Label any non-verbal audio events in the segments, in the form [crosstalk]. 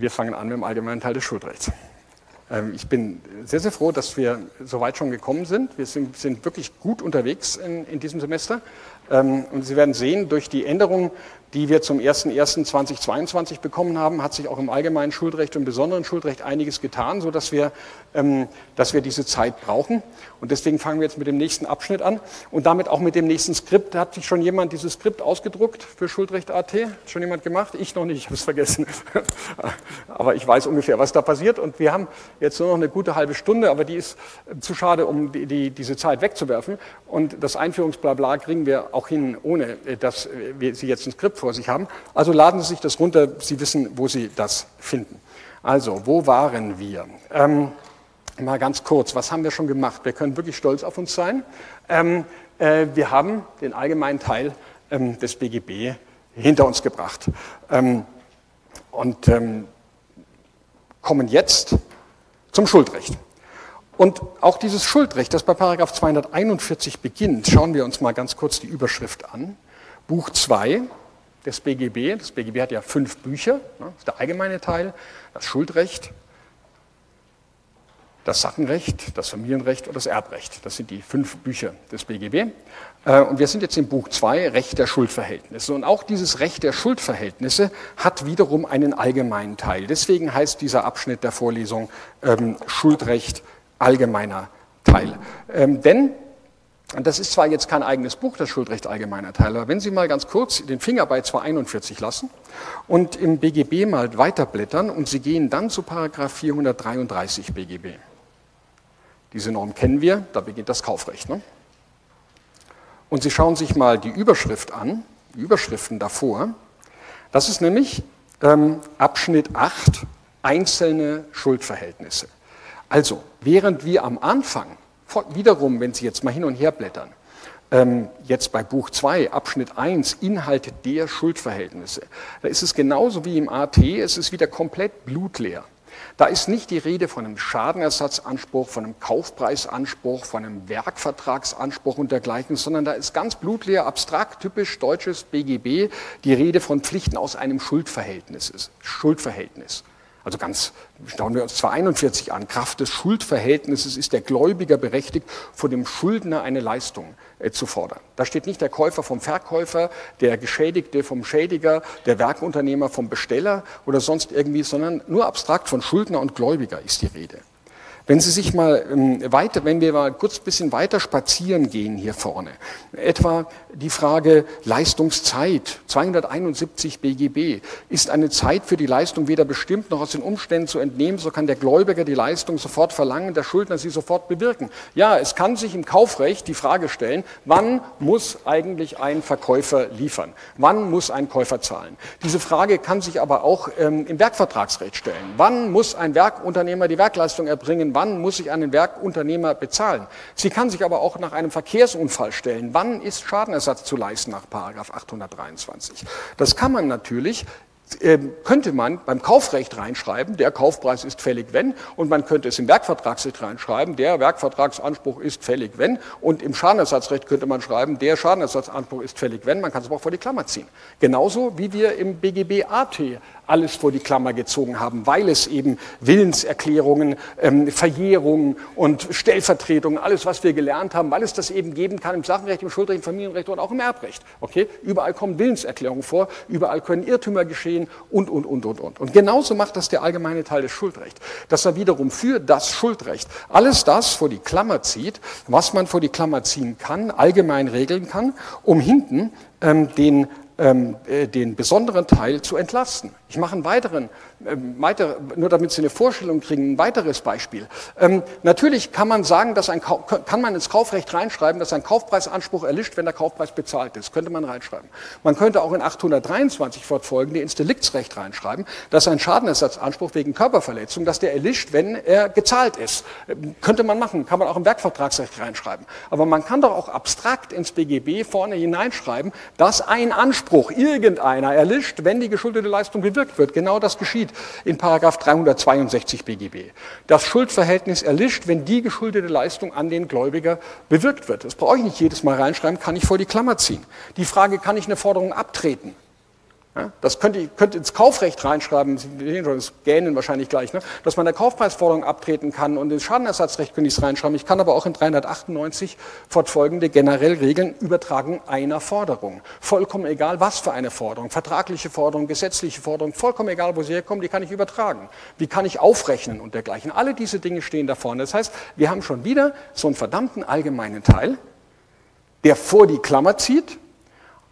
wir fangen an mit dem allgemeinen Teil des Schuldrechts. Ähm, ich bin sehr, sehr froh, dass wir so weit schon gekommen sind. Wir sind, sind wirklich gut unterwegs in, in diesem Semester. Ähm, und Sie werden sehen, durch die Änderungen die wir zum 01.01.2022 bekommen haben, hat sich auch im allgemeinen Schuldrecht und im besonderen Schuldrecht einiges getan, sodass wir, ähm, dass wir diese Zeit brauchen. Und deswegen fangen wir jetzt mit dem nächsten Abschnitt an und damit auch mit dem nächsten Skript. Hat sich schon jemand dieses Skript ausgedruckt für Schuldrecht.at? Hat schon jemand gemacht? Ich noch nicht, ich habe es vergessen. [laughs] aber ich weiß ungefähr, was da passiert. Und wir haben jetzt nur noch eine gute halbe Stunde, aber die ist zu schade, um die, die, diese Zeit wegzuwerfen. Und das Einführungsblabla kriegen wir auch hin, ohne äh, dass wir Sie jetzt ein Skript vor sich haben. Also laden Sie sich das runter, Sie wissen, wo Sie das finden. Also, wo waren wir? Ähm, mal ganz kurz, was haben wir schon gemacht? Wir können wirklich stolz auf uns sein. Ähm, äh, wir haben den allgemeinen Teil ähm, des BGB hinter uns gebracht. Ähm, und ähm, kommen jetzt zum Schuldrecht. Und auch dieses Schuldrecht, das bei Paragraph 241 beginnt, schauen wir uns mal ganz kurz die Überschrift an. Buch 2, des BGB. Das BGB hat ja fünf Bücher. Ne? Das ist der allgemeine Teil, das Schuldrecht, das Sachenrecht, das Familienrecht und das Erbrecht. Das sind die fünf Bücher des BGB. Äh, und wir sind jetzt im Buch 2, Recht der Schuldverhältnisse. Und auch dieses Recht der Schuldverhältnisse hat wiederum einen allgemeinen Teil. Deswegen heißt dieser Abschnitt der Vorlesung ähm, Schuldrecht allgemeiner Teil. Ähm, denn das ist zwar jetzt kein eigenes Buch, das Schuldrecht allgemeiner Teil, aber wenn Sie mal ganz kurz den Finger bei 241 lassen und im BGB mal weiterblättern und Sie gehen dann zu Paragraph 433 BGB. Diese Norm kennen wir, da beginnt das Kaufrecht. Ne? Und Sie schauen sich mal die Überschrift an, die Überschriften davor. Das ist nämlich ähm, Abschnitt 8, einzelne Schuldverhältnisse. Also, während wir am Anfang Wiederum, wenn Sie jetzt mal hin und her blättern, ähm, jetzt bei Buch 2, Abschnitt 1, Inhalte der Schuldverhältnisse, da ist es genauso wie im AT, es ist wieder komplett blutleer. Da ist nicht die Rede von einem Schadenersatzanspruch, von einem Kaufpreisanspruch, von einem Werkvertragsanspruch und dergleichen, sondern da ist ganz blutleer, abstrakt, typisch deutsches BGB die Rede von Pflichten aus einem Schuldverhältnis. Schuldverhältnis. Also ganz, schauen wir uns 241 an. Kraft des Schuldverhältnisses ist der Gläubiger berechtigt, vor dem Schuldner eine Leistung zu fordern. Da steht nicht der Käufer vom Verkäufer, der Geschädigte vom Schädiger, der Werkunternehmer vom Besteller oder sonst irgendwie, sondern nur abstrakt von Schuldner und Gläubiger ist die Rede. Wenn Sie sich mal ähm, weiter, wenn wir mal kurz ein bisschen weiter spazieren gehen hier vorne, etwa die Frage Leistungszeit, 271 BGB, ist eine Zeit für die Leistung weder bestimmt noch aus den Umständen zu entnehmen, so kann der Gläubiger die Leistung sofort verlangen, der Schuldner sie sofort bewirken. Ja, es kann sich im Kaufrecht die Frage stellen, wann muss eigentlich ein Verkäufer liefern? Wann muss ein Käufer zahlen? Diese Frage kann sich aber auch ähm, im Werkvertragsrecht stellen. Wann muss ein Werkunternehmer die Werkleistung erbringen? Wann muss ich einen Werkunternehmer bezahlen. Sie kann sich aber auch nach einem Verkehrsunfall stellen. Wann ist Schadenersatz zu leisten nach 823? Das kann man natürlich ähm, könnte man beim Kaufrecht reinschreiben, der Kaufpreis ist fällig, wenn, und man könnte es im Werkvertragsrecht reinschreiben, der Werkvertragsanspruch ist fällig, wenn, und im Schadenersatzrecht könnte man schreiben, der Schadenersatzanspruch ist fällig, wenn, man kann es aber auch vor die Klammer ziehen. Genauso wie wir im BGB AT alles vor die Klammer gezogen haben, weil es eben Willenserklärungen, ähm, Verjährungen und Stellvertretungen, alles, was wir gelernt haben, weil es das eben geben kann im Sachenrecht, im Schuldrecht, im Familienrecht und auch im Erbrecht. Okay? Überall kommen Willenserklärungen vor, überall können Irrtümer geschehen und, und, und, und, und. Und genauso macht das der allgemeine Teil des Schuldrechts, dass er wiederum für das Schuldrecht alles das vor die Klammer zieht, was man vor die Klammer ziehen kann, allgemein regeln kann, um hinten ähm, den ähm, äh, den besonderen Teil zu entlasten. Ich mache einen weiteren, äh, weiter, nur damit Sie eine Vorstellung kriegen, ein weiteres Beispiel. Ähm, natürlich kann man sagen, dass ein, kann man ins Kaufrecht reinschreiben, dass ein Kaufpreisanspruch erlischt, wenn der Kaufpreis bezahlt ist. Könnte man reinschreiben. Man könnte auch in 823 fortfolgende ins Deliktsrecht reinschreiben, dass ein Schadenersatzanspruch wegen Körperverletzung, dass der erlischt, wenn er gezahlt ist. Ähm, könnte man machen, kann man auch im Werkvertragsrecht reinschreiben. Aber man kann doch auch abstrakt ins BGB vorne hineinschreiben, dass ein Anspruch irgendeiner erlischt, wenn die geschuldete Leistung bewirkt wird. Genau das geschieht in Paragraph 362 BGB. Das Schuldverhältnis erlischt, wenn die geschuldete Leistung an den Gläubiger bewirkt wird. Das brauche ich nicht jedes Mal reinschreiben, kann ich vor die Klammer ziehen. Die Frage, kann ich eine Forderung abtreten? Das könnte könnte ins Kaufrecht reinschreiben, Sie sehen schon, das gähnen wahrscheinlich gleich, ne? dass man der Kaufpreisforderung abtreten kann und ins Schadenersatzrecht könnte ich es reinschreiben. Ich kann aber auch in 398 fortfolgende generell Regeln übertragen einer Forderung. Vollkommen egal, was für eine Forderung, vertragliche Forderung, gesetzliche Forderung, vollkommen egal, wo sie herkommen, die kann ich übertragen. Wie kann ich aufrechnen und dergleichen. Alle diese Dinge stehen da vorne. Das heißt, wir haben schon wieder so einen verdammten allgemeinen Teil, der vor die Klammer zieht,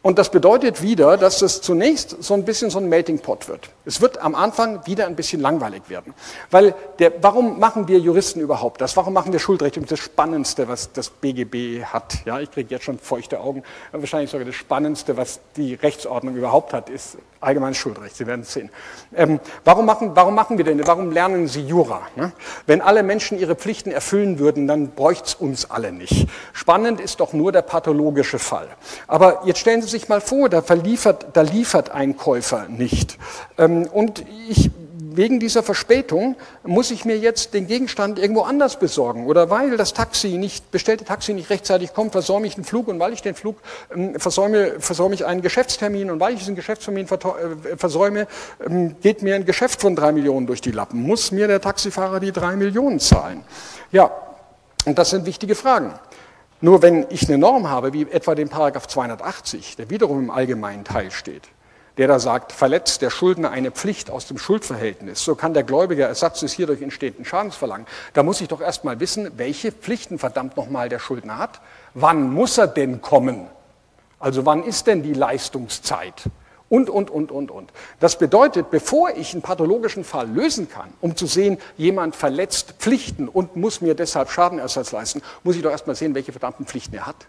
und das bedeutet wieder, dass es zunächst so ein bisschen so ein Melting Pot wird. Es wird am Anfang wieder ein bisschen langweilig werden. Weil der, warum machen wir Juristen überhaupt das? Warum machen wir Schuldrecht? Das Spannendste, was das BGB hat. Ja, ich kriege jetzt schon feuchte Augen. Wahrscheinlich sogar das Spannendste, was die Rechtsordnung überhaupt hat, ist allgemeines Schuldrecht. Sie werden es sehen. Ähm, warum, machen, warum machen wir denn? Warum lernen Sie Jura? Ne? Wenn alle Menschen ihre Pflichten erfüllen würden, dann bräuchte es uns alle nicht. Spannend ist doch nur der pathologische Fall. Aber jetzt stellen Sie sich mal vor, da, verliefert, da liefert ein Käufer nicht. Ähm, und ich wegen dieser Verspätung muss ich mir jetzt den Gegenstand irgendwo anders besorgen. Oder weil das Taxi nicht, bestellte Taxi nicht rechtzeitig kommt, versäume ich den Flug und weil ich den Flug ähm, versäume, versäume ich einen Geschäftstermin und weil ich diesen Geschäftstermin äh, versäume, ähm, geht mir ein Geschäft von drei Millionen durch die Lappen. Muss mir der Taxifahrer die drei Millionen zahlen? Ja, und das sind wichtige Fragen. Nur wenn ich eine Norm habe, wie etwa den Paragraph 280, der wiederum im allgemeinen Teil steht, der da sagt, verletzt der Schuldner eine Pflicht aus dem Schuldverhältnis, so kann der Gläubiger Ersatz des hierdurch entstehenden Schadens verlangen. Da muss ich doch erst mal wissen, welche Pflichten verdammt nochmal der Schuldner hat. Wann muss er denn kommen? Also wann ist denn die Leistungszeit? Und, und, und, und, und. Das bedeutet, bevor ich einen pathologischen Fall lösen kann, um zu sehen, jemand verletzt Pflichten und muss mir deshalb Schadenersatz leisten, muss ich doch erst mal sehen, welche verdammten Pflichten er hat.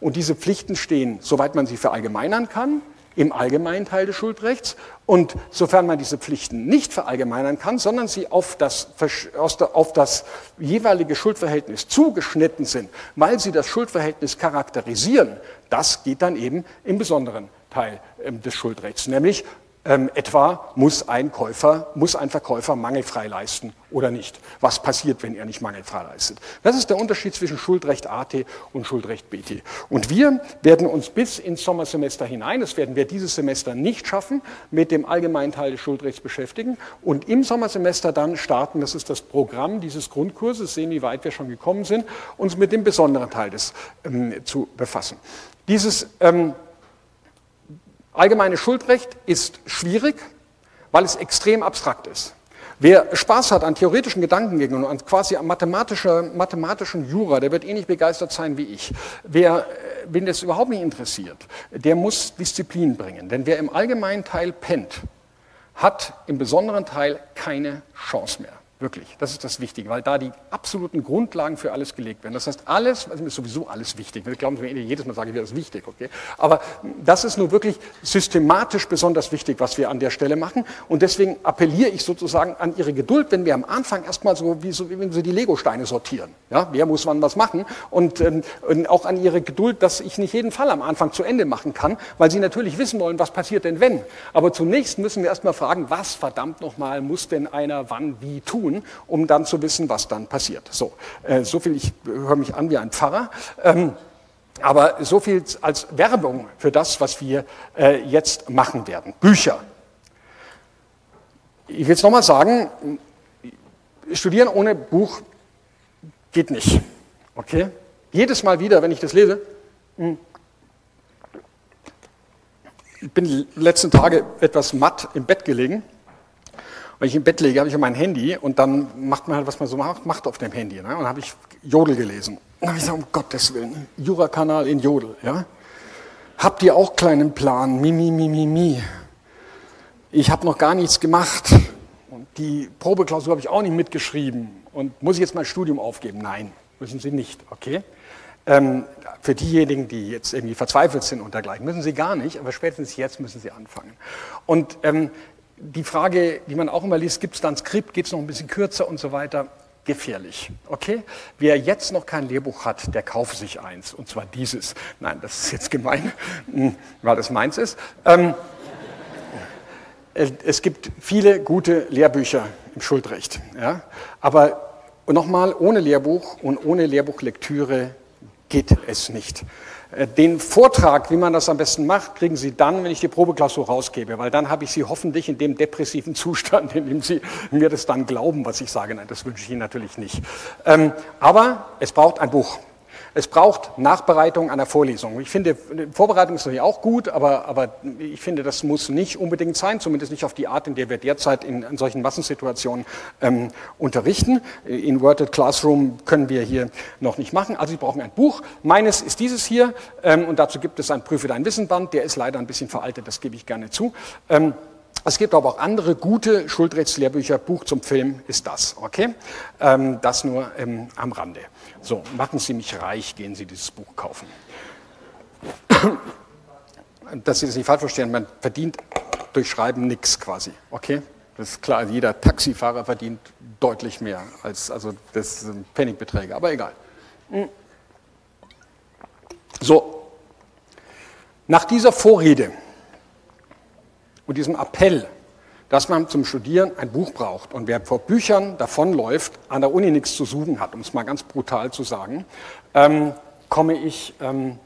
Und diese Pflichten stehen, soweit man sie verallgemeinern kann, im allgemeinen Teil des Schuldrechts. Und sofern man diese Pflichten nicht verallgemeinern kann, sondern sie auf das, auf das jeweilige Schuldverhältnis zugeschnitten sind, weil sie das Schuldverhältnis charakterisieren, das geht dann eben im besonderen Teil ähm, des Schuldrechts, nämlich ähm, etwa muss ein Käufer, muss ein Verkäufer mangelfrei leisten oder nicht. Was passiert, wenn er nicht mangelfrei leistet? Das ist der Unterschied zwischen Schuldrecht AT und Schuldrecht BT. Und wir werden uns bis ins Sommersemester hinein, das werden wir dieses Semester nicht schaffen, mit dem allgemeinen Teil des Schuldrechts beschäftigen und im Sommersemester dann starten, das ist das Programm dieses Grundkurses, sehen, wie weit wir schon gekommen sind, uns mit dem besonderen Teil des ähm, zu befassen. Dieses ähm, Allgemeines Schuldrecht ist schwierig, weil es extrem abstrakt ist. Wer Spaß hat an theoretischen Gedankengängen und an quasi an mathematischer, mathematischen Jura, der wird ähnlich begeistert sein wie ich. Wer, äh, wen das überhaupt nicht interessiert, der muss Disziplin bringen. Denn wer im allgemeinen Teil pennt, hat im besonderen Teil keine Chance mehr. Wirklich, das ist das Wichtige, weil da die absoluten Grundlagen für alles gelegt werden. Das heißt, alles, also ist sowieso alles wichtig. Wir glauben, jedes Mal sage ich, das ist wichtig, okay? Aber das ist nur wirklich systematisch besonders wichtig, was wir an der Stelle machen. Und deswegen appelliere ich sozusagen an Ihre Geduld, wenn wir am Anfang erstmal so, wie, so, wenn Sie die Lego-Steine sortieren. Ja, wer muss wann was machen? Und, ähm, und auch an Ihre Geduld, dass ich nicht jeden Fall am Anfang zu Ende machen kann, weil Sie natürlich wissen wollen, was passiert denn wenn. Aber zunächst müssen wir erstmal fragen, was verdammt nochmal muss denn einer wann wie tun? Tun, um dann zu wissen, was dann passiert. So, äh, so viel, ich höre mich an wie ein Pfarrer. Ähm, aber so viel als Werbung für das, was wir äh, jetzt machen werden. Bücher. Ich will es nochmal sagen, studieren ohne Buch geht nicht. Okay? Jedes Mal wieder, wenn ich das lese, hm, ich bin die letzten Tage etwas matt im Bett gelegen wenn ich im Bett lege, habe ich mein Handy und dann macht man halt, was man so macht, macht auf dem Handy. Ne? Und dann habe ich Jodel gelesen. dann habe ich gesagt, um Gottes Willen, Jura-Kanal in Jodel. Ja? Habt ihr auch kleinen Plan? Mi, mi, mi, mi, mi. Ich habe noch gar nichts gemacht. Und die Probeklausur habe ich auch nicht mitgeschrieben. Und muss ich jetzt mein Studium aufgeben? Nein, müssen Sie nicht. Okay? Ähm, für diejenigen, die jetzt irgendwie verzweifelt sind und dergleichen, müssen Sie gar nicht, aber spätestens jetzt müssen Sie anfangen. Und ähm, die Frage, die man auch immer liest, gibt es da ein Skript, geht es noch ein bisschen kürzer und so weiter, gefährlich. Okay? Wer jetzt noch kein Lehrbuch hat, der kaufe sich eins. Und zwar dieses. Nein, das ist jetzt gemein, hm, weil das meins ist. Ähm, es gibt viele gute Lehrbücher im Schuldrecht. Ja? Aber nochmal, ohne Lehrbuch und ohne Lehrbuchlektüre geht es nicht. Äh, den Vortrag, wie man das am besten macht, kriegen Sie dann, wenn ich die Probeklausur rausgebe, weil dann habe ich Sie hoffentlich in dem depressiven [laughs] Zustand, in dem Sie mir das dann glauben, was ich sage. Nein, das wünsche ich Ihnen natürlich nicht. Ähm, aber es braucht ein Buch. Es braucht Nachbereitung einer Vorlesung. Ich finde, Vorbereitung ist natürlich auch gut, aber, aber ich finde, das muss nicht unbedingt sein, zumindest nicht auf die Art, in der wir derzeit in, in solchen Massensituationen ähm, unterrichten. Inverted Classroom können wir hier noch nicht machen. Also Sie brauchen ein Buch. Meines ist dieses hier ähm, und dazu gibt es ein Prüfe dein Wissenband. Der ist leider ein bisschen veraltet, das gebe ich gerne zu. Ähm, es gibt aber auch andere gute Schuldrechtslehrbücher. Buch zum Film ist das, okay? Ähm, das nur ähm, am Rande. So, machen Sie mich reich, gehen Sie dieses Buch kaufen. [coughs] Dass Sie das nicht falsch verstehen, man verdient durch Schreiben nichts quasi, okay? Das ist klar, jeder Taxifahrer verdient deutlich mehr als, also das sind Penningbeträge, aber egal. So, nach dieser Vorrede und diesem Appell, dass man zum Studieren ein Buch braucht. Und wer vor Büchern davonläuft, an der Uni nichts zu suchen hat, um es mal ganz brutal zu sagen, ähm, komme ich ähm,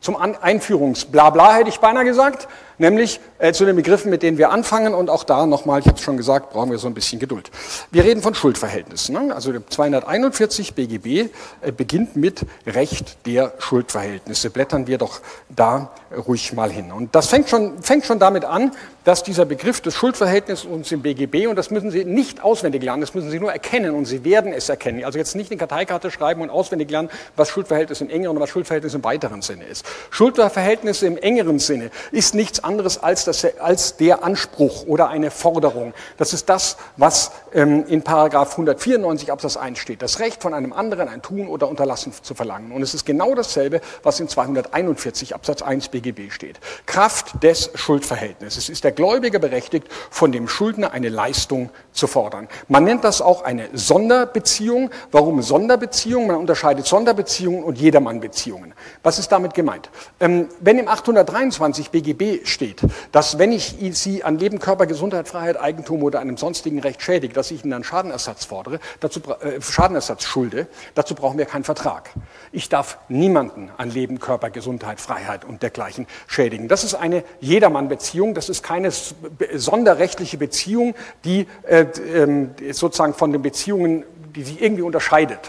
zum Einführungsblabla, hätte ich beinahe gesagt, nämlich äh, zu den Begriffen, mit denen wir anfangen. Und auch da nochmal, ich habe es schon gesagt, brauchen wir so ein bisschen Geduld. Wir reden von Schuldverhältnissen. Ne? Also 241 BGB äh, beginnt mit Recht der Schuldverhältnisse. Blättern wir doch da ruhig mal hin. Und das fängt schon, fängt schon damit an, dass dieser Begriff des Schuldverhältnisses uns im BGB, und das müssen Sie nicht auswendig lernen, das müssen Sie nur erkennen und Sie werden es erkennen. Also jetzt nicht eine Karteikarte schreiben und auswendig lernen, was Schuldverhältnis im engeren und was Schuldverhältnis im weiteren Sinne ist. Schuldverhältnisse im engeren Sinne ist nichts anderes als, das, als der Anspruch oder eine Forderung. Das ist das, was ähm, in Paragraph 194 Absatz 1 steht. Das Recht von einem anderen ein Tun oder Unterlassen zu verlangen. Und es ist genau dasselbe, was in 241 Absatz 1 BGB steht. Kraft des Schuldverhältnisses ist der Gläubiger berechtigt, von dem Schuldner eine Leistung zu fordern. Man nennt das auch eine Sonderbeziehung. Warum Sonderbeziehung? Man unterscheidet Sonderbeziehungen und Jedermannbeziehungen. Was ist damit gemeint? Ähm, wenn im 823 BGB steht, dass wenn ich Sie an Leben, Körper, Gesundheit, Freiheit, Eigentum oder einem sonstigen Recht schädige, dass ich Ihnen dann Schadenersatz fordere, dazu, äh, Schadenersatz schulde, dazu brauchen wir keinen Vertrag. Ich darf niemanden an Leben, Körper, Gesundheit, Freiheit und dergleichen schädigen. Das ist eine Jedermannbeziehung, das ist keine sonderrechtliche Beziehung, die äh, äh, sozusagen von den Beziehungen, die sich irgendwie unterscheidet.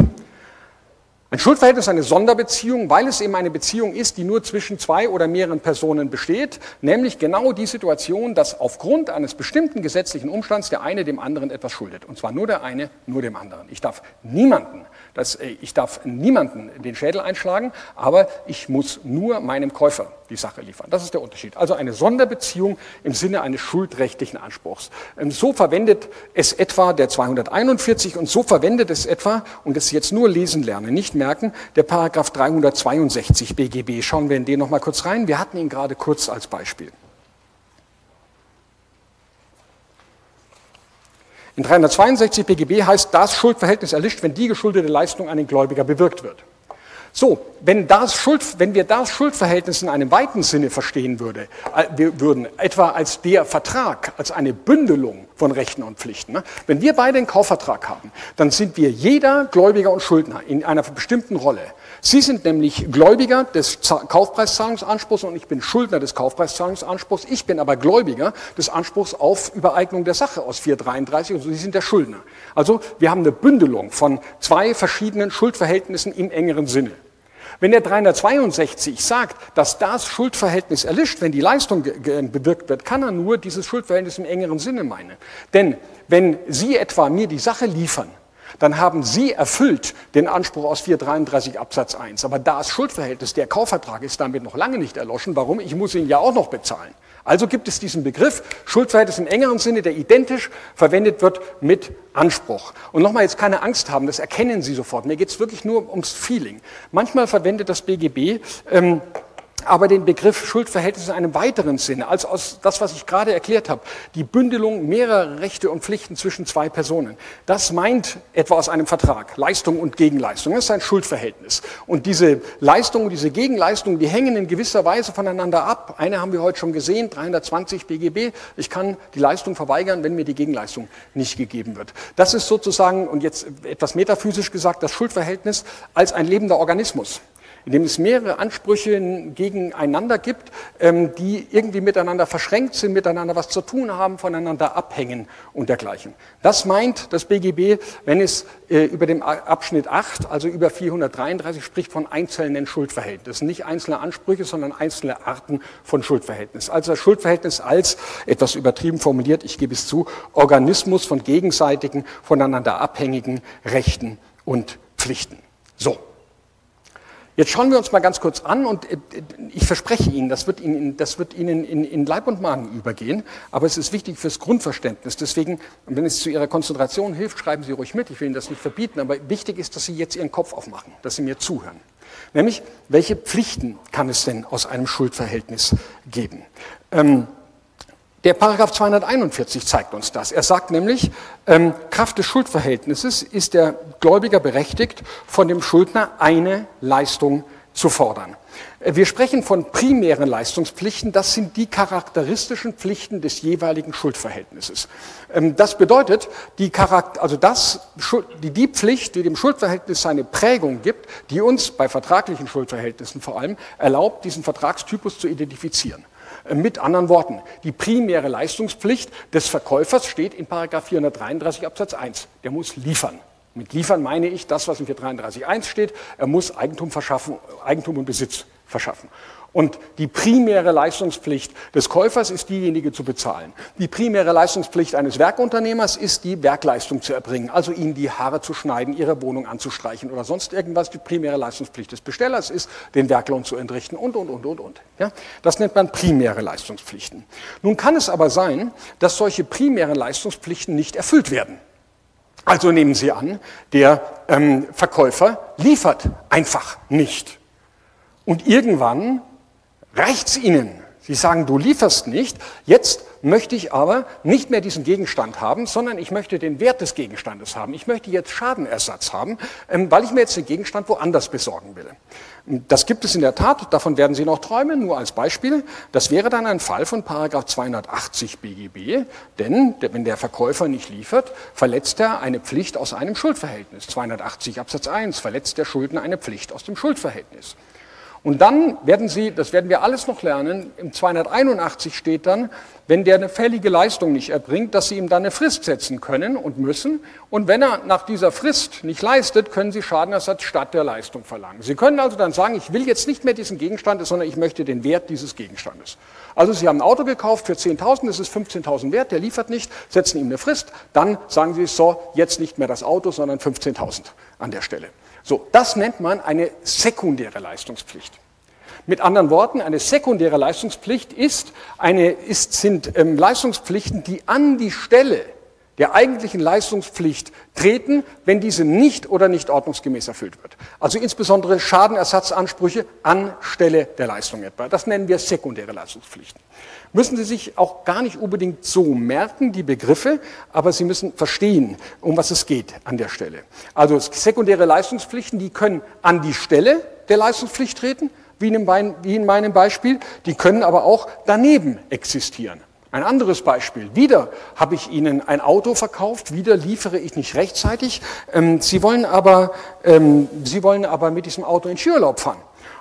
Ein Schuldverhältnis ist eine Sonderbeziehung, weil es eben eine Beziehung ist, die nur zwischen zwei oder mehreren Personen besteht, nämlich genau die Situation, dass aufgrund eines bestimmten gesetzlichen Umstands der eine dem anderen etwas schuldet. Und zwar nur der eine, nur dem anderen. Ich darf niemanden das, äh, ich darf niemanden den Schädel einschlagen, aber ich muss nur meinem Käufer die Sache liefern. Das ist der Unterschied. Also eine Sonderbeziehung im Sinne eines schuldrechtlichen Anspruchs. Ähm, so verwendet es etwa der 241 und so verwendet es etwa, und das jetzt nur lesen lernen, nicht merken, der Paragraph 362 BGB. Schauen wir in den nochmal kurz rein. Wir hatten ihn gerade kurz als Beispiel. In 362 BGB heißt, das Schuldverhältnis erlischt, wenn die geschuldete Leistung an den Gläubiger bewirkt wird. So, wenn, das Schuld, wenn wir das Schuldverhältnis in einem weiten Sinne verstehen würde, äh, würden, etwa als der Vertrag, als eine Bündelung von Rechten und Pflichten. Ne? Wenn wir beide einen Kaufvertrag haben, dann sind wir jeder Gläubiger und Schuldner in einer bestimmten Rolle. Sie sind nämlich Gläubiger des Kaufpreiszahlungsanspruchs und ich bin Schuldner des Kaufpreiszahlungsanspruchs. Ich bin aber Gläubiger des Anspruchs auf Übereignung der Sache aus 433 und Sie sind der Schuldner. Also wir haben eine Bündelung von zwei verschiedenen Schuldverhältnissen im engeren Sinne. Wenn der 362 sagt, dass das Schuldverhältnis erlischt, wenn die Leistung bewirkt wird, kann er nur dieses Schuldverhältnis im engeren Sinne meinen. Denn wenn Sie etwa mir die Sache liefern, dann haben Sie erfüllt den Anspruch aus 433 Absatz 1. Aber das Schuldverhältnis, der Kaufvertrag ist damit noch lange nicht erloschen. Warum? Ich muss ihn ja auch noch bezahlen. Also gibt es diesen Begriff Schuldverhältnis im engeren Sinne, der identisch verwendet wird mit Anspruch. Und nochmal jetzt keine Angst haben, das erkennen Sie sofort. Mir geht es wirklich nur ums Feeling. Manchmal verwendet das BGB ähm, aber den Begriff Schuldverhältnis in einem weiteren Sinne, als aus das, was ich gerade erklärt habe, die Bündelung mehrerer Rechte und Pflichten zwischen zwei Personen. Das meint etwa aus einem Vertrag, Leistung und Gegenleistung. Das ist ein Schuldverhältnis. Und diese Leistung und diese Gegenleistung, die hängen in gewisser Weise voneinander ab. Eine haben wir heute schon gesehen, 320 BGB. Ich kann die Leistung verweigern, wenn mir die Gegenleistung nicht gegeben wird. Das ist sozusagen, und jetzt etwas metaphysisch gesagt, das Schuldverhältnis als ein lebender Organismus. In dem es mehrere Ansprüche gegeneinander gibt, ähm, die irgendwie miteinander verschränkt sind, miteinander was zu tun haben, voneinander abhängen und dergleichen. Das meint das BGB, wenn es äh, über dem Abschnitt 8, also über 433, spricht von einzelnen Schuldverhältnissen. Nicht einzelne Ansprüche, sondern einzelne Arten von Schuldverhältnis. Also das Schuldverhältnis als, etwas übertrieben formuliert, ich gebe es zu, Organismus von gegenseitigen, voneinander abhängigen Rechten und Pflichten. So. Jetzt schauen wir uns mal ganz kurz an und äh, ich verspreche Ihnen, das wird Ihnen, das wird Ihnen in, in Leib und Magen übergehen, aber es ist wichtig fürs Grundverständnis. Deswegen, wenn es zu Ihrer Konzentration hilft, schreiben Sie ruhig mit. Ich will Ihnen das nicht verbieten, aber wichtig ist, dass Sie jetzt Ihren Kopf aufmachen, dass Sie mir zuhören. Nämlich, welche Pflichten kann es denn aus einem Schuldverhältnis geben? Ähm, der Paragraph 241 zeigt uns das. Er sagt nämlich, ähm, Kraft des Schuldverhältnisses ist der Gläubiger berechtigt, von dem Schuldner eine Leistung zu fordern. Äh, wir sprechen von primären Leistungspflichten. Das sind die charakteristischen Pflichten des jeweiligen Schuldverhältnisses. Ähm, das bedeutet, die, Charakter, also das, die, die Pflicht, die dem Schuldverhältnis seine Prägung gibt, die uns bei vertraglichen Schuldverhältnissen vor allem erlaubt, diesen Vertragstypus zu identifizieren. Mit anderen Worten, die primäre Leistungspflicht des Verkäufers steht in 433 Absatz 1. Der muss liefern. Mit liefern meine ich das, was in 433.1 steht. Er muss Eigentum verschaffen, Eigentum und Besitz verschaffen. Und die primäre Leistungspflicht des Käufers ist diejenige zu bezahlen. Die primäre Leistungspflicht eines Werkunternehmers ist die Werkleistung zu erbringen, also ihnen die Haare zu schneiden, ihre Wohnung anzustreichen oder sonst irgendwas. Die primäre Leistungspflicht des Bestellers ist, den Werklohn zu entrichten und, und, und, und, und. Ja? Das nennt man primäre Leistungspflichten. Nun kann es aber sein, dass solche primären Leistungspflichten nicht erfüllt werden. Also nehmen Sie an, der ähm, Verkäufer liefert einfach nicht. Und irgendwann reicht es ihnen. Sie sagen, du lieferst nicht, jetzt möchte ich aber nicht mehr diesen Gegenstand haben, sondern ich möchte den Wert des Gegenstandes haben. Ich möchte jetzt Schadenersatz haben, ähm, weil ich mir jetzt den Gegenstand woanders besorgen will. Das gibt es in der Tat, davon werden Sie noch träumen, nur als Beispiel. Das wäre dann ein Fall von Paragraph 280 BGB, denn wenn der Verkäufer nicht liefert, verletzt er eine Pflicht aus einem Schuldverhältnis. 280 Absatz 1 verletzt der Schuldner eine Pflicht aus dem Schuldverhältnis. Und dann werden Sie, das werden wir alles noch lernen, im 281 steht dann, wenn der eine fällige Leistung nicht erbringt, dass Sie ihm dann eine Frist setzen können und müssen. Und wenn er nach dieser Frist nicht leistet, können Sie Schadenersatz statt der Leistung verlangen. Sie können also dann sagen, ich will jetzt nicht mehr diesen Gegenstand, sondern ich möchte den Wert dieses Gegenstandes. Also Sie haben ein Auto gekauft für 10.000, das ist 15.000 wert, der liefert nicht, setzen ihm eine Frist, dann sagen Sie, so, jetzt nicht mehr das Auto, sondern 15.000 an der Stelle. So, das nennt man eine sekundäre Leistungspflicht. Mit anderen Worten, eine sekundäre Leistungspflicht ist eine, ist, sind ähm, Leistungspflichten, die an die Stelle der eigentlichen Leistungspflicht treten, wenn diese nicht oder nicht ordnungsgemäß erfüllt wird. Also insbesondere Schadenersatzansprüche anstelle der Leistung etwa. Das nennen wir sekundäre Leistungspflichten. Müssen Sie sich auch gar nicht unbedingt so merken, die Begriffe, aber Sie müssen verstehen, um was es geht an der Stelle. Also sekundäre Leistungspflichten, die können an die Stelle der Leistungspflicht treten, wie in meinem Beispiel, die können aber auch daneben existieren. Ein anderes Beispiel. Wieder habe ich Ihnen ein Auto verkauft, wieder liefere ich nicht rechtzeitig. Ähm, Sie, wollen aber, ähm, Sie wollen aber mit diesem Auto in Skiurlaub fahren.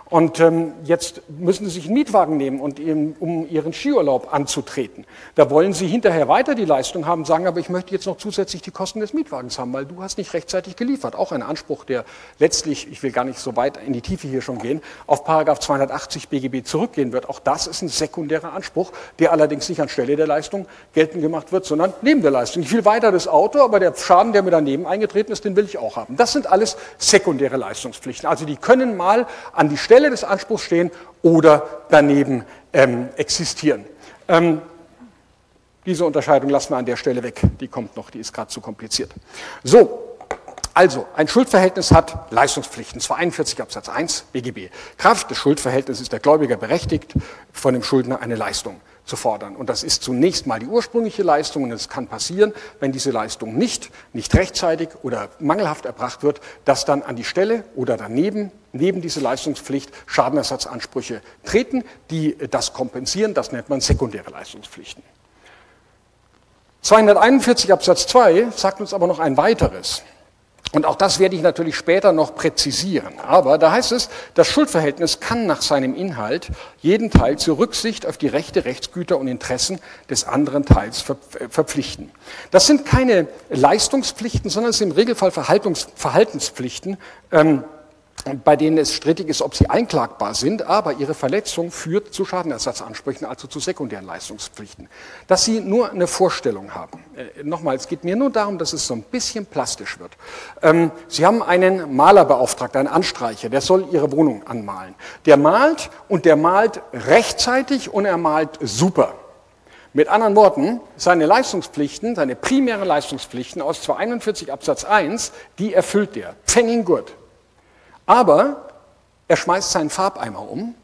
Und ähm, jetzt müssen Sie sich einen Mietwagen nehmen, und, um Ihren Skiurlaub anzutreten. Da wollen Sie hinterher weiter die Leistung haben, sagen, aber ich möchte jetzt noch zusätzlich die Kosten des Mietwagens haben, weil du hast nicht rechtzeitig geliefert. Auch ein Anspruch, der letztlich, ich will gar nicht so weit in die Tiefe hier schon gehen, auf Paragraph 280 BGB zurückgehen wird. Auch das ist ein sekundärer Anspruch, der allerdings nicht anstelle der Leistung geltend gemacht wird, sondern neben der Leistung. Ich will weiter das Auto, aber der Schaden, der mir daneben eingetreten ist, den will ich auch haben. Das sind alles sekundäre Leistungspflichten. Also die können mal an die Stelle Stelle des Anspruchs stehen oder daneben ähm, existieren. Ähm, diese Unterscheidung lassen wir an der Stelle weg. Die kommt noch, die ist gerade zu kompliziert. So, also, ein Schuldverhältnis hat Leistungspflichten. 42 Absatz 1 BGB. Kraft des Schuldverhältnisses ist der Gläubiger berechtigt, von dem Schuldner eine Leistung zu fordern. Und das ist zunächst mal die ursprüngliche Leistung und es kann passieren, wenn diese Leistung nicht, nicht rechtzeitig oder mangelhaft erbracht wird, dass dann an die Stelle oder daneben, neben diese Leistungspflicht Schadenersatzansprüche treten, die das kompensieren. Das nennt man sekundäre Leistungspflichten. 241 Absatz 2 sagt uns aber noch ein weiteres. Und auch das werde ich natürlich später noch präzisieren. Aber da heißt es, das Schuldverhältnis kann nach seinem Inhalt jeden Teil zur Rücksicht auf die Rechte, Rechtsgüter und Interessen des anderen Teils verpflichten. Das sind keine Leistungspflichten, sondern es sind im Regelfall Verhaltenspflichten. Ähm, bei denen es strittig ist, ob sie einklagbar sind, aber ihre Verletzung führt zu Schadenersatzansprüchen, also zu sekundären Leistungspflichten. Dass Sie nur eine Vorstellung haben. Äh, nochmal, es geht mir nur darum, dass es so ein bisschen plastisch wird. Ähm, Sie haben einen Maler beauftragt, einen Anstreicher, der soll Ihre Wohnung anmalen. Der malt und der malt rechtzeitig und er malt super. Mit anderen Worten, seine Leistungspflichten, seine primären Leistungspflichten aus 241 Absatz 1, die erfüllt er. Pfennig gut. Aber er schmeißt seinen Farbeimer um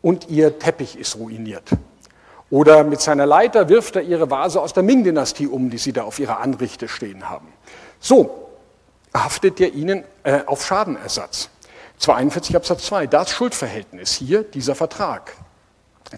und ihr Teppich ist ruiniert. Oder mit seiner Leiter wirft er ihre Vase aus der Ming-Dynastie um, die sie da auf ihrer Anrichte stehen haben. So haftet er ihnen äh, auf Schadenersatz. 42 Absatz 2, das Schuldverhältnis, hier dieser Vertrag,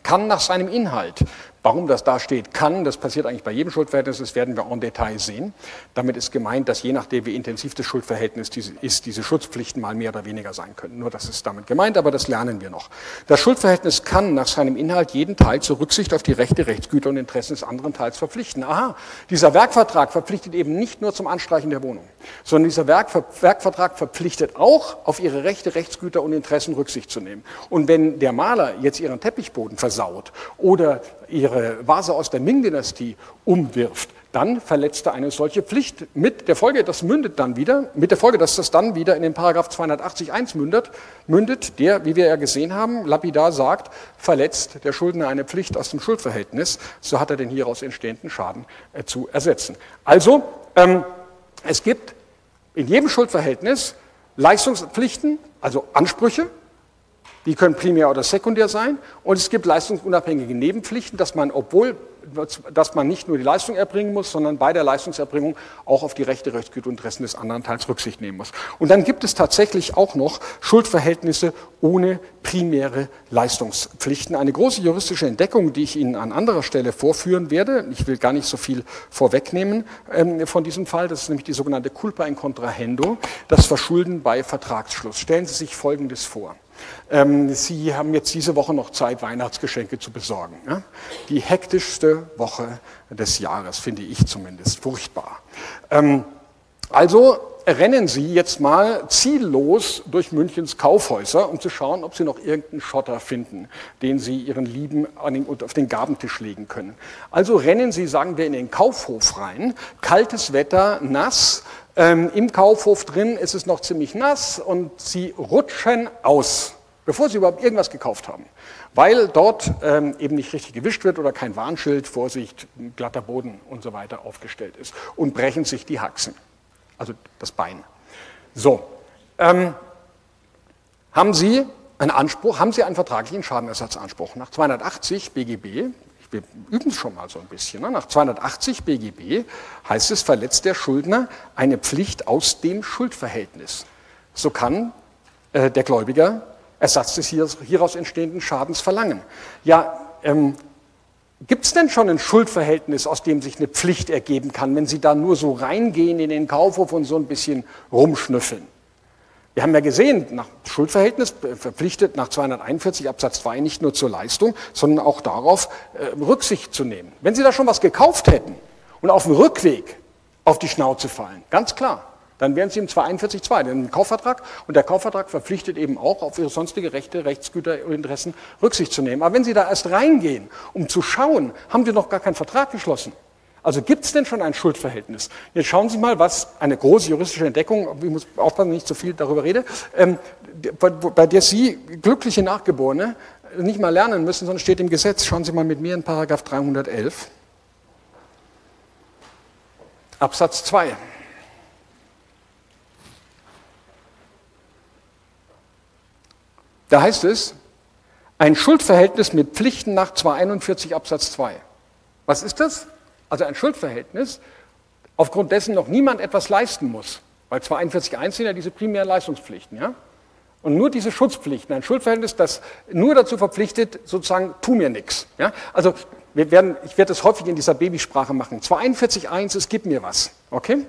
kann nach seinem Inhalt Warum das da steht, kann, das passiert eigentlich bei jedem Schuldverhältnis, das werden wir en Detail sehen. Damit ist gemeint, dass je nachdem, wie intensiv das Schuldverhältnis ist, diese Schutzpflichten mal mehr oder weniger sein können. Nur das ist damit gemeint, aber das lernen wir noch. Das Schuldverhältnis kann nach seinem Inhalt jeden Teil zur Rücksicht auf die Rechte, Rechtsgüter und Interessen des anderen Teils verpflichten. Aha, dieser Werkvertrag verpflichtet eben nicht nur zum Anstreichen der Wohnung, sondern dieser Werkvertrag verpflichtet auch, auf ihre Rechte, Rechtsgüter und Interessen Rücksicht zu nehmen. Und wenn der Maler jetzt ihren Teppichboden versaut oder ihre Vase aus der Ming-Dynastie umwirft, dann verletzt er eine solche Pflicht mit der Folge, das mündet dann wieder, mit der Folge, dass das dann wieder in den Paragraph 280.1 mündet, mündet, der, wie wir ja gesehen haben, lapidar sagt, verletzt der Schuldner eine Pflicht aus dem Schuldverhältnis, so hat er den hieraus entstehenden Schaden äh, zu ersetzen. Also, ähm, es gibt in jedem Schuldverhältnis Leistungspflichten, also Ansprüche, die können primär oder sekundär sein. Und es gibt leistungsunabhängige Nebenpflichten, dass man, obwohl dass man nicht nur die Leistung erbringen muss, sondern bei der Leistungserbringung auch auf die Rechte, Rechtsgüter und Interessen des anderen Teils Rücksicht nehmen muss. Und dann gibt es tatsächlich auch noch Schuldverhältnisse ohne primäre Leistungspflichten. Eine große juristische Entdeckung, die ich Ihnen an anderer Stelle vorführen werde. Ich will gar nicht so viel vorwegnehmen ähm, von diesem Fall. Das ist nämlich die sogenannte Culpa in Contrahendo, das Verschulden bei Vertragsschluss. Stellen Sie sich Folgendes vor. Ähm, Sie haben jetzt diese Woche noch Zeit, Weihnachtsgeschenke zu besorgen. Die hektischste Woche des Jahres, finde ich zumindest, furchtbar. Ähm, also rennen Sie jetzt mal ziellos durch Münchens Kaufhäuser, um zu schauen, ob Sie noch irgendeinen Schotter finden, den Sie Ihren Lieben auf den Gabentisch legen können. Also rennen Sie, sagen wir, in den Kaufhof rein, kaltes Wetter, nass, ähm, Im Kaufhof drin ist es noch ziemlich nass und Sie rutschen aus, bevor Sie überhaupt irgendwas gekauft haben, weil dort ähm, eben nicht richtig gewischt wird oder kein Warnschild, Vorsicht, glatter Boden und so weiter aufgestellt ist und brechen sich die Haxen, also das Bein. So, ähm, haben Sie einen Anspruch, haben Sie einen vertraglichen Schadenersatzanspruch nach 280 BGB, wir üben es schon mal so ein bisschen. Ne? Nach 280 BGB heißt es, verletzt der Schuldner eine Pflicht aus dem Schuldverhältnis. So kann äh, der Gläubiger Ersatz des hieraus entstehenden Schadens verlangen. Ja, ähm, gibt es denn schon ein Schuldverhältnis, aus dem sich eine Pflicht ergeben kann, wenn Sie da nur so reingehen in den Kaufhof und so ein bisschen rumschnüffeln? Wir haben ja gesehen, nach Schuldverhältnis verpflichtet nach 241 Absatz 2 nicht nur zur Leistung, sondern auch darauf, äh, Rücksicht zu nehmen. Wenn Sie da schon was gekauft hätten und auf dem Rückweg auf die Schnauze fallen, ganz klar, dann wären Sie im 241.2, den Kaufvertrag, und der Kaufvertrag verpflichtet eben auch, auf Ihre sonstige Rechte, Rechtsgüter und Interessen Rücksicht zu nehmen. Aber wenn Sie da erst reingehen, um zu schauen, haben wir noch gar keinen Vertrag geschlossen, also gibt es denn schon ein Schuldverhältnis? Jetzt schauen Sie mal, was eine große juristische Entdeckung, ich muss aufpassen, wenn ich zu viel darüber rede, ähm, bei der Sie, glückliche Nachgeborene, nicht mal lernen müssen, sondern steht im Gesetz. Schauen Sie mal mit mir in Paragraph 311. Absatz 2. Da heißt es, ein Schuldverhältnis mit Pflichten nach 241 Absatz 2. Was ist das? Also ein Schuldverhältnis, aufgrund dessen noch niemand etwas leisten muss. Weil 42.1 sind ja diese primären Leistungspflichten. Ja? Und nur diese Schutzpflichten, ein Schuldverhältnis, das nur dazu verpflichtet, sozusagen, tu mir nichts. Ja? Also wir werden, ich werde das häufig in dieser Babysprache machen. 42.1 es gibt mir was. Okay?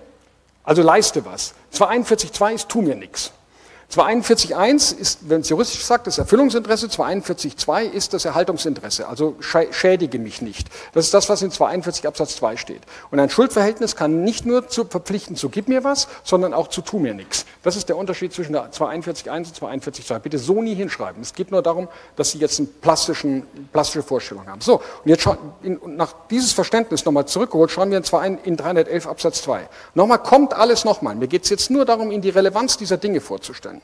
Also leiste was. 241.2 ist tu mir nichts. 241.1 ist, wenn es juristisch sagt, das Erfüllungsinteresse, 241.2 ist das Erhaltungsinteresse, also schädige mich nicht. Das ist das, was in 241 Absatz 2 steht. Und ein Schuldverhältnis kann nicht nur zu verpflichten zu gib mir was, sondern auch zu tu mir nichts. Das ist der Unterschied zwischen der 241.1 und 241.2. Bitte so nie hinschreiben. Es geht nur darum, dass Sie jetzt eine plastische Vorstellung haben. So, und jetzt schauen, nach dieses Verständnis nochmal zurückgeholt, schauen wir in, in 311 Absatz 2. Nochmal kommt alles nochmal. Mir geht es jetzt nur darum, Ihnen die Relevanz dieser Dinge vorzustellen.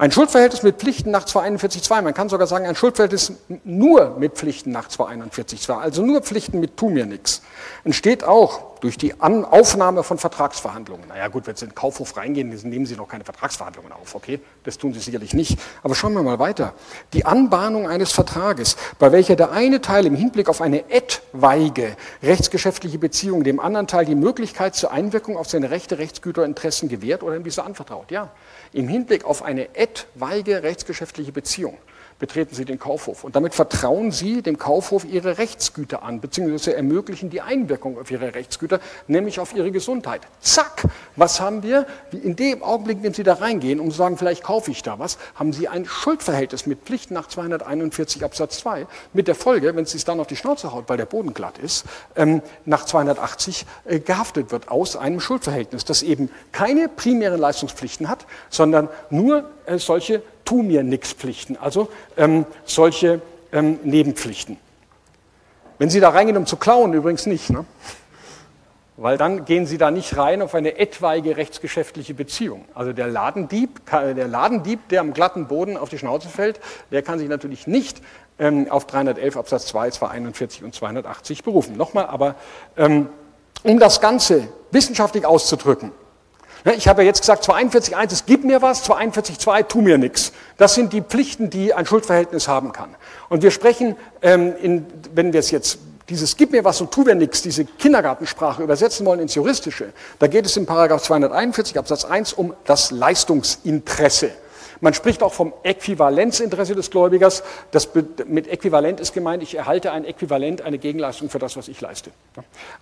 Ein Schuldverhältnis mit Pflichten nach 241.2, man kann sogar sagen, ein Schuldverhältnis nur mit Pflichten nach 241.2, also nur Pflichten mit tu mir nichts, entsteht auch durch die An Aufnahme von Vertragsverhandlungen. Naja gut, wenn Sie in den Kaufhof reingehen, nehmen Sie noch keine Vertragsverhandlungen auf, okay? Das tun Sie sicherlich nicht. Aber schauen wir mal weiter. Die Anbahnung eines Vertrages, bei welcher der eine Teil im Hinblick auf eine etwaige rechtsgeschäftliche Beziehung dem anderen Teil die Möglichkeit zur Einwirkung auf seine Rechte, Rechtsgüter, Interessen gewährt oder ihm diese anvertraut. Ja, im Hinblick auf eine etwaige rechtsgeschäftliche Beziehung betreten Sie den Kaufhof. Und damit vertrauen Sie dem Kaufhof Ihre Rechtsgüter an, beziehungsweise ermöglichen die Einwirkung auf Ihre Rechtsgüter, nämlich auf Ihre Gesundheit. Zack! Was haben wir? In dem Augenblick, in dem Sie da reingehen, um zu sagen, vielleicht kaufe ich da was, haben Sie ein Schuldverhältnis mit Pflichten nach 241 Absatz 2, mit der Folge, wenn es sich dann auf die Schnauze haut, weil der Boden glatt ist, ähm, nach 280 äh, gehaftet wird aus einem Schuldverhältnis, das eben keine primären Leistungspflichten hat, sondern nur äh, solche tu mir nix Pflichten, also ähm, solche ähm, Nebenpflichten. Wenn Sie da reingehen, um zu klauen, übrigens nicht, ne? weil dann gehen Sie da nicht rein auf eine etwaige rechtsgeschäftliche Beziehung. Also der Ladendieb, der Ladendieb, der am glatten Boden auf die Schnauze fällt, der kann sich natürlich nicht ähm, auf 311 Absatz 2, 241 und 280 berufen. Nochmal, aber ähm, um das Ganze wissenschaftlich auszudrücken, ich habe ja jetzt gesagt, 42.1, es gibt mir was, 42.2, tu mir nichts. Das sind die Pflichten, die ein Schuldverhältnis haben kann. Und wir sprechen, ähm, in, wenn wir es jetzt dieses Gib mir was und tu mir nichts, diese Kindergartensprache übersetzen wollen ins Juristische, da geht es im Paragraph 241 Absatz 1 um das Leistungsinteresse. Man spricht auch vom Äquivalenzinteresse des Gläubigers. Das mit Äquivalent ist gemeint, ich erhalte ein Äquivalent, eine Gegenleistung für das, was ich leiste.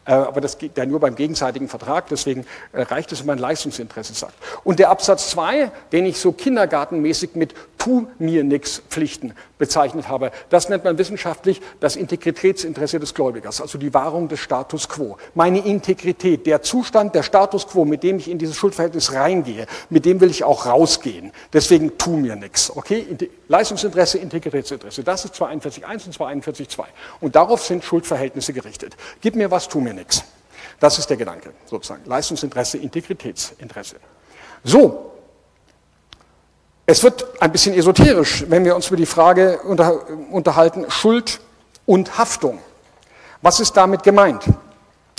Äh, aber das geht ja nur beim gegenseitigen Vertrag, deswegen äh, reicht es, wenn man Leistungsinteresse sagt. Und der Absatz 2, den ich so kindergartenmäßig mit tu mir nix Pflichten bezeichnet habe, das nennt man wissenschaftlich das Integritätsinteresse des Gläubigers, also die Wahrung des Status quo. Meine Integrität, der Zustand, der Status quo, mit dem ich in dieses Schuldverhältnis reingehe, mit dem will ich auch rausgehen. Deswegen tu mir nichts. Okay? Leistungsinteresse, Integritätsinteresse. Das ist 42.1 und 42.2. Und darauf sind Schuldverhältnisse gerichtet. Gib mir was, tu mir nichts. Das ist der Gedanke, sozusagen. Leistungsinteresse, Integritätsinteresse. So. Es wird ein bisschen esoterisch, wenn wir uns über die Frage unter, unterhalten, Schuld und Haftung. Was ist damit gemeint?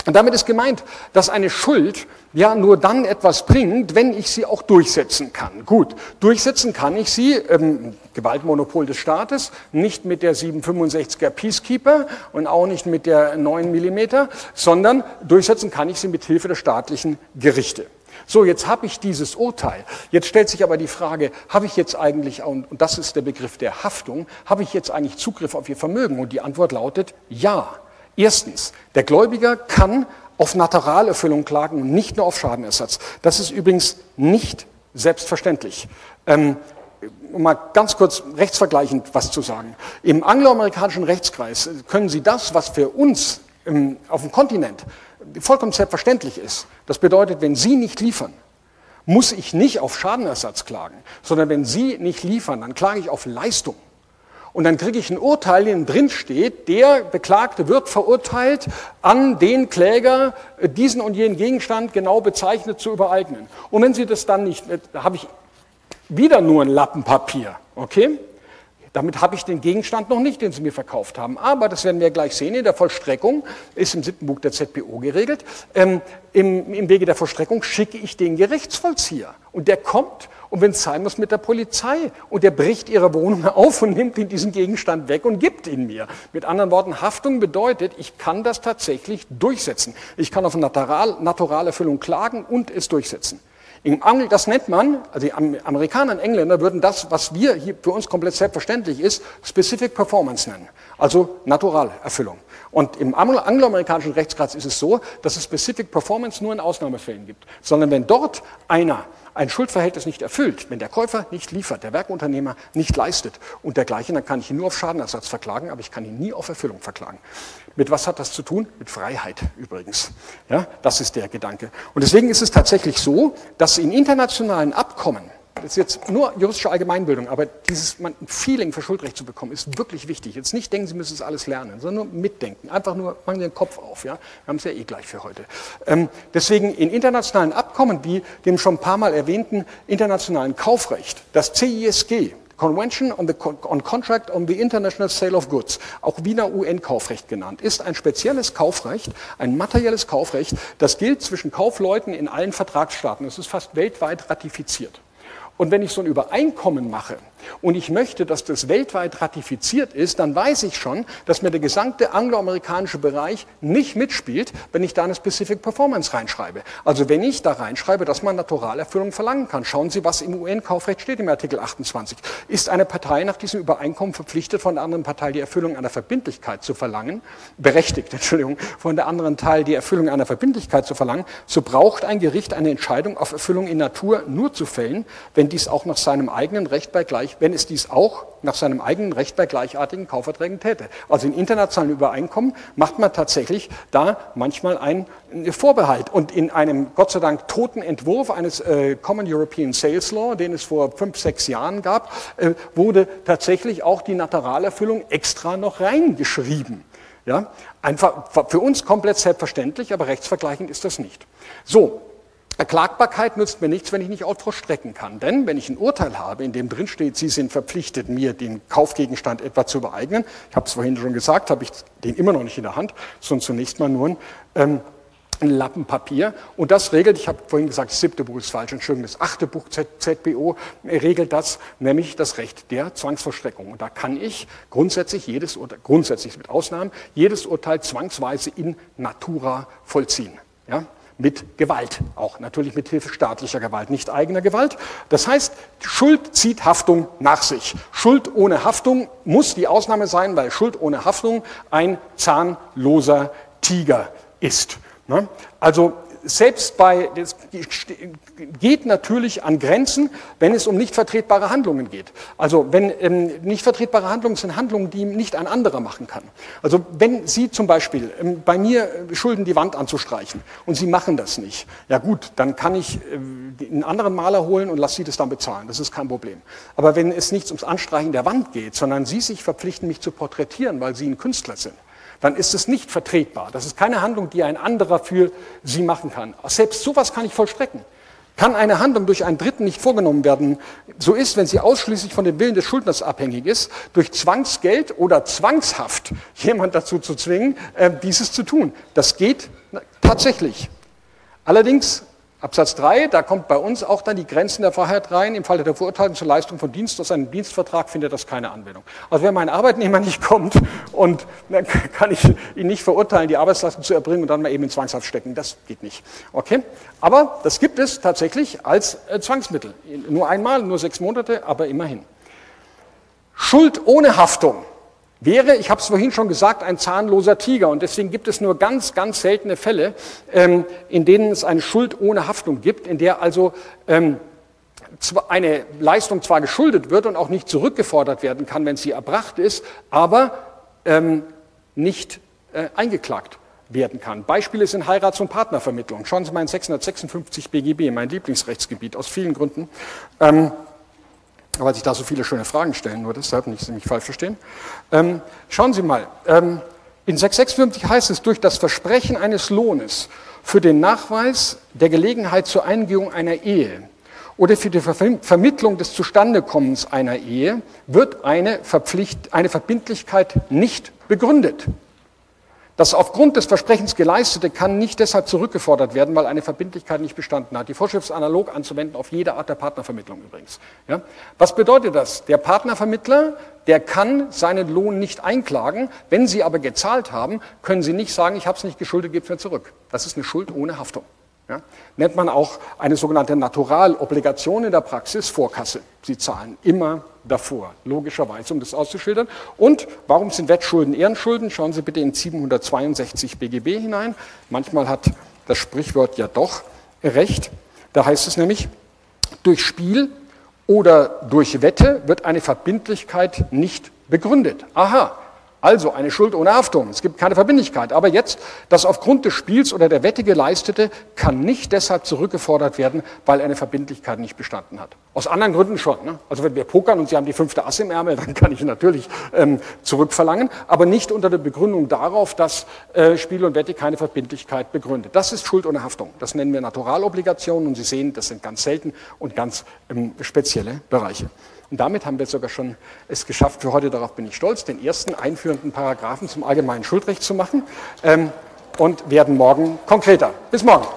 Und damit ist gemeint, dass eine Schuld ja nur dann etwas bringt, wenn ich sie auch durchsetzen kann. Gut, durchsetzen kann ich sie, ähm, Gewaltmonopol des Staates, nicht mit der 765er Peacekeeper und auch nicht mit der 9 Millimeter, sondern durchsetzen kann ich sie mit Hilfe der staatlichen Gerichte. So, jetzt habe ich dieses Urteil. Jetzt stellt sich aber die Frage, habe ich jetzt eigentlich, und das ist der Begriff der Haftung, habe ich jetzt eigentlich Zugriff auf Ihr Vermögen? Und die Antwort lautet ja. Erstens, der Gläubiger kann auf Naturalerfüllung klagen und nicht nur auf Schadenersatz. Das ist übrigens nicht selbstverständlich. Ähm, um mal ganz kurz rechtsvergleichend was zu sagen. Im angloamerikanischen Rechtskreis können Sie das, was für uns ähm, auf dem Kontinent vollkommen selbstverständlich ist, das bedeutet, wenn Sie nicht liefern, muss ich nicht auf Schadenersatz klagen, sondern wenn Sie nicht liefern, dann klage ich auf Leistung. Und dann kriege ich ein Urteil, in dem drin steht, der Beklagte wird verurteilt, an den Kläger äh, diesen und jenen Gegenstand genau bezeichnet zu übereignen. Und wenn Sie das dann nicht, äh, da habe ich wieder nur ein Lappenpapier, okay? Damit habe ich den Gegenstand noch nicht, den Sie mir verkauft haben. Aber, das werden wir gleich sehen, in der Vollstreckung, ist im siebten Buch der ZBO geregelt, ähm, im, im Wege der Vollstreckung schicke ich den Gerichtsvollzieher. Und der kommt und wenn es sein muss, mit der Polizei. Und der bricht ihre Wohnung [laughs] auf und nimmt diesen Gegenstand weg und gibt ihn mir. Mit anderen Worten, Haftung bedeutet, ich kann das tatsächlich durchsetzen. Ich kann auf Natural, Naturalerfüllung klagen und es durchsetzen. Das nennt man, also die Amerikaner und Engländer würden das, was wir hier für uns komplett selbstverständlich ist, Specific Performance nennen, also Naturalerfüllung. Und im angloamerikanischen Rechtsgrad ist es so, dass es Specific Performance nur in Ausnahmefällen gibt, sondern wenn dort einer ein Schuldverhältnis nicht erfüllt, wenn der Käufer nicht liefert, der Werkunternehmer nicht leistet und dergleichen, dann kann ich ihn nur auf Schadenersatz verklagen, aber ich kann ihn nie auf Erfüllung verklagen. Mit was hat das zu tun? Mit Freiheit übrigens. Ja, das ist der Gedanke. Und deswegen ist es tatsächlich so, dass in internationalen Abkommen das ist jetzt nur juristische Allgemeinbildung, aber dieses Feeling für Schuldrecht zu bekommen, ist wirklich wichtig. Jetzt nicht denken, Sie müssen es alles lernen, sondern nur mitdenken. Einfach nur, machen Sie den Kopf auf. Ja? Wir haben es ja eh gleich für heute. Ähm, deswegen in internationalen Abkommen, wie dem schon ein paar Mal erwähnten internationalen Kaufrecht, das CISG, Convention on, the, on Contract on the International Sale of Goods, auch Wiener UN-Kaufrecht genannt, ist ein spezielles Kaufrecht, ein materielles Kaufrecht, das gilt zwischen Kaufleuten in allen Vertragsstaaten. Es ist fast weltweit ratifiziert. Und wenn ich so ein Übereinkommen mache und ich möchte, dass das weltweit ratifiziert ist, dann weiß ich schon, dass mir der gesamte angloamerikanische Bereich nicht mitspielt, wenn ich da eine Specific Performance reinschreibe. Also wenn ich da reinschreibe, dass man Naturalerfüllung verlangen kann. Schauen Sie, was im UN-Kaufrecht steht im Artikel 28. Ist eine Partei nach diesem Übereinkommen verpflichtet, von der anderen Partei die Erfüllung einer Verbindlichkeit zu verlangen, berechtigt, [laughs] Entschuldigung, von der anderen Teil die Erfüllung einer Verbindlichkeit zu verlangen, so braucht ein Gericht eine Entscheidung auf Erfüllung in Natur nur zu fällen, wenn dies auch nach seinem eigenen Recht bei gleich, wenn es dies auch nach seinem eigenen Recht bei gleichartigen Kaufverträgen täte. Also in internationalen Übereinkommen macht man tatsächlich da manchmal einen Vorbehalt. Und in einem Gott sei Dank toten Entwurf eines äh, Common European Sales Law, den es vor fünf, sechs Jahren gab, äh, wurde tatsächlich auch die Naturalerfüllung extra noch reingeschrieben. Ja, einfach für uns komplett selbstverständlich, aber rechtsvergleichend ist das nicht. So, Erklagbarkeit nützt mir nichts, wenn ich nicht auch vollstrecken kann. Denn wenn ich ein Urteil habe, in dem drin steht, Sie sind verpflichtet, mir den Kaufgegenstand etwa zu beeignen, ich habe es vorhin schon gesagt, habe ich den immer noch nicht in der Hand, sondern zunächst mal nur ein, ähm, ein Lappen Papier. Und das regelt, ich habe vorhin gesagt, das siebte Buch ist falsch, Entschuldigung, das achte Buch ZBO regelt das, nämlich das Recht der Zwangsvollstreckung. Und da kann ich grundsätzlich jedes Urteil, grundsätzlich mit Ausnahmen, jedes Urteil zwangsweise in Natura vollziehen. Ja? Mit Gewalt, auch natürlich mit Hilfe staatlicher Gewalt, nicht eigener Gewalt. Das heißt, Schuld zieht Haftung nach sich. Schuld ohne Haftung muss die Ausnahme sein, weil Schuld ohne Haftung ein zahnloser Tiger ist. Ne? Also selbst bei, das geht natürlich an Grenzen, wenn es um nicht vertretbare Handlungen geht. Also wenn ähm, nicht vertretbare Handlungen sind Handlungen, die nicht ein anderer machen kann. Also wenn Sie zum Beispiel ähm, bei mir äh, schulden, die Wand anzustreichen und Sie machen das nicht, ja gut, dann kann ich äh, einen anderen Maler holen und lasse Sie das dann bezahlen. Das ist kein Problem. Aber wenn es nicht ums Anstreichen der Wand geht, sondern Sie sich verpflichten, mich zu porträtieren, weil Sie ein Künstler sind, dann ist es nicht vertretbar. Das ist keine Handlung, die ein anderer für Sie machen kann. Selbst sowas kann ich vollstrecken. Kann eine Handlung durch einen Dritten nicht vorgenommen werden, so ist, wenn sie ausschließlich von dem Willen des Schuldners abhängig ist, durch Zwangsgeld oder zwangshaft jemand dazu zu zwingen, äh, dieses zu tun. Das geht tatsächlich. Allerdings Absatz 3, da kommt bei uns auch dann die Grenzen der Freiheit rein. Im Falle der Verurteilung zur Leistung von Dienst aus einem Dienstvertrag findet das keine Anwendung. Also wenn mein Arbeitnehmer nicht kommt und dann kann ich ihn nicht verurteilen, die Arbeitsleistung zu erbringen und dann mal eben in Zwangshaft stecken. Das geht nicht. Okay? Aber das gibt es tatsächlich als äh, Zwangsmittel. Nur einmal, nur sechs Monate, aber immerhin. Schuld ohne Haftung wäre, ich habe es vorhin schon gesagt, ein zahnloser Tiger. Und deswegen gibt es nur ganz, ganz seltene Fälle, ähm, in denen es eine Schuld ohne Haftung gibt, in der also ähm, eine Leistung zwar geschuldet wird und auch nicht zurückgefordert werden kann, wenn sie erbracht ist, aber ähm, nicht äh, eingeklagt werden kann. Beispiele sind Heirats- und Partnervermittlung. Schauen Sie mal in 656 BGB, mein Lieblingsrechtsgebiet, aus vielen Gründen. Weil sich da so viele schöne Fragen stellen, nur deshalb, nicht Sie mich falsch verstehen. Ähm, schauen Sie mal, ähm, in 656 heißt es, durch das Versprechen eines Lohnes für den Nachweis der Gelegenheit zur Eingehung einer Ehe oder für die Vermittlung des Zustandekommens einer Ehe wird eine, Verpflicht, eine Verbindlichkeit nicht begründet. Das aufgrund des Versprechens geleistete kann nicht deshalb zurückgefordert werden, weil eine Verbindlichkeit nicht bestanden hat. Die Vorschrift ist analog anzuwenden auf jede Art der Partnervermittlung übrigens. Ja? Was bedeutet das? Der Partnervermittler, der kann seinen Lohn nicht einklagen. Wenn Sie aber gezahlt haben, können Sie nicht sagen, ich habe es nicht geschuldet, gebt es mir zurück. Das ist eine Schuld ohne Haftung. Ja? Nennt man auch eine sogenannte Naturalobligation in der Praxis Vorkasse. Sie zahlen immer davor, logischerweise, um das auszuschildern. Und warum sind Wettschulden Ehrenschulden? Schauen Sie bitte in 762 BGB hinein. Manchmal hat das Sprichwort ja doch recht. Da heißt es nämlich, durch Spiel oder durch Wette wird eine Verbindlichkeit nicht begründet. Aha, also eine Schuld ohne Haftung. Es gibt keine Verbindlichkeit. Aber jetzt, das aufgrund des Spiels oder der Wette geleistete, kann nicht deshalb zurückgefordert werden, weil eine Verbindlichkeit nicht bestanden hat. Aus anderen Gründen schon. Ne? Also wenn wir pokern und Sie haben die fünfte Ass im Ärmel, [laughs] dann kann ich natürlich ähm, zurückverlangen, aber nicht unter der Begründung darauf, dass äh, Spiel und Wette keine Verbindlichkeit begründet. Das ist Schuld ohne Haftung. Das nennen wir Naturalobligationen und Sie sehen, das sind ganz selten und ganz ähm, spezielle Bereiche. Und damit haben wir sogar schon es geschafft für heute, darauf bin ich stolz, den ersten einführenden Paragraphen zum allgemeinen Schuldrecht zu machen ähm, und werden morgen konkreter. Bis morgen.